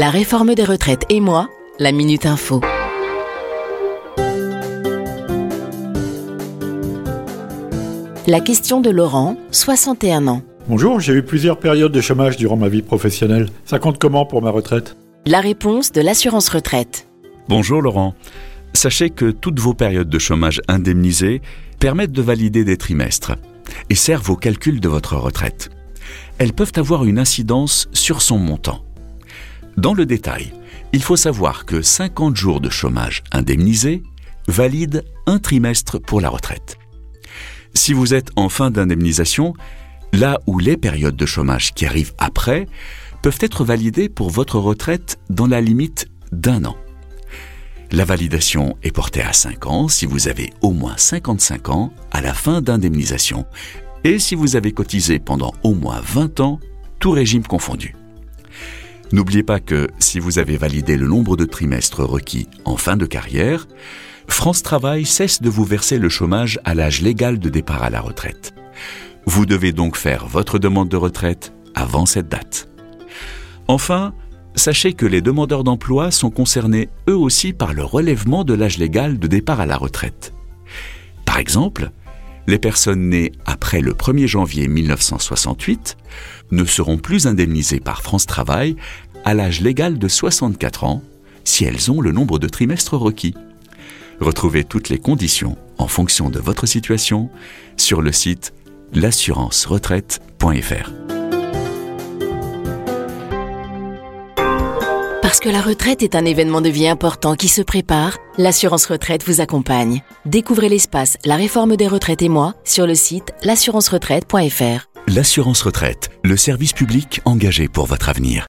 La réforme des retraites et moi, la Minute Info. La question de Laurent, 61 ans. Bonjour, j'ai eu plusieurs périodes de chômage durant ma vie professionnelle. Ça compte comment pour ma retraite? La réponse de l'assurance retraite. Bonjour Laurent. Sachez que toutes vos périodes de chômage indemnisées permettent de valider des trimestres et servent au calcul de votre retraite. Elles peuvent avoir une incidence sur son montant. Dans le détail, il faut savoir que 50 jours de chômage indemnisés valident un trimestre pour la retraite. Si vous êtes en fin d'indemnisation, là où les périodes de chômage qui arrivent après peuvent être validées pour votre retraite dans la limite d'un an. La validation est portée à 5 ans si vous avez au moins 55 ans à la fin d'indemnisation et si vous avez cotisé pendant au moins 20 ans, tout régime confondu. N'oubliez pas que si vous avez validé le nombre de trimestres requis en fin de carrière, France Travail cesse de vous verser le chômage à l'âge légal de départ à la retraite. Vous devez donc faire votre demande de retraite avant cette date. Enfin, sachez que les demandeurs d'emploi sont concernés eux aussi par le relèvement de l'âge légal de départ à la retraite. Par exemple, les personnes nées après le 1er janvier 1968 ne seront plus indemnisées par France Travail à l'âge légal de 64 ans si elles ont le nombre de trimestres requis. Retrouvez toutes les conditions en fonction de votre situation sur le site l'assurance-retraite.fr. Parce que la retraite est un événement de vie important qui se prépare, l'assurance retraite vous accompagne. Découvrez l'espace La réforme des retraites et moi sur le site l'assurance-retraite.fr. L'assurance retraite, le service public engagé pour votre avenir.